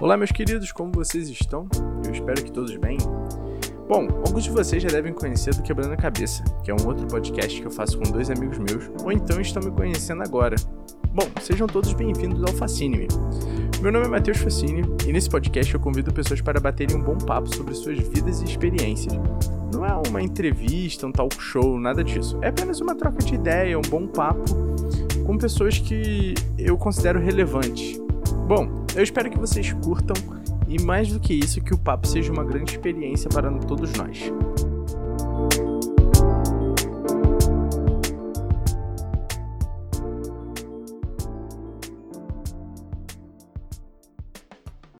Olá, meus queridos, como vocês estão? Eu espero que todos bem. Bom, alguns de vocês já devem conhecer do Quebrando a Cabeça, que é um outro podcast que eu faço com dois amigos meus, ou então estão me conhecendo agora. Bom, sejam todos bem-vindos ao Fascine-me. Meu nome é Matheus Facine e nesse podcast eu convido pessoas para baterem um bom papo sobre suas vidas e experiências. Não é uma entrevista, um talk show, nada disso. É apenas uma troca de ideia, um bom papo com pessoas que eu considero relevantes. Bom, eu espero que vocês curtam e mais do que isso, que o papo seja uma grande experiência para todos nós.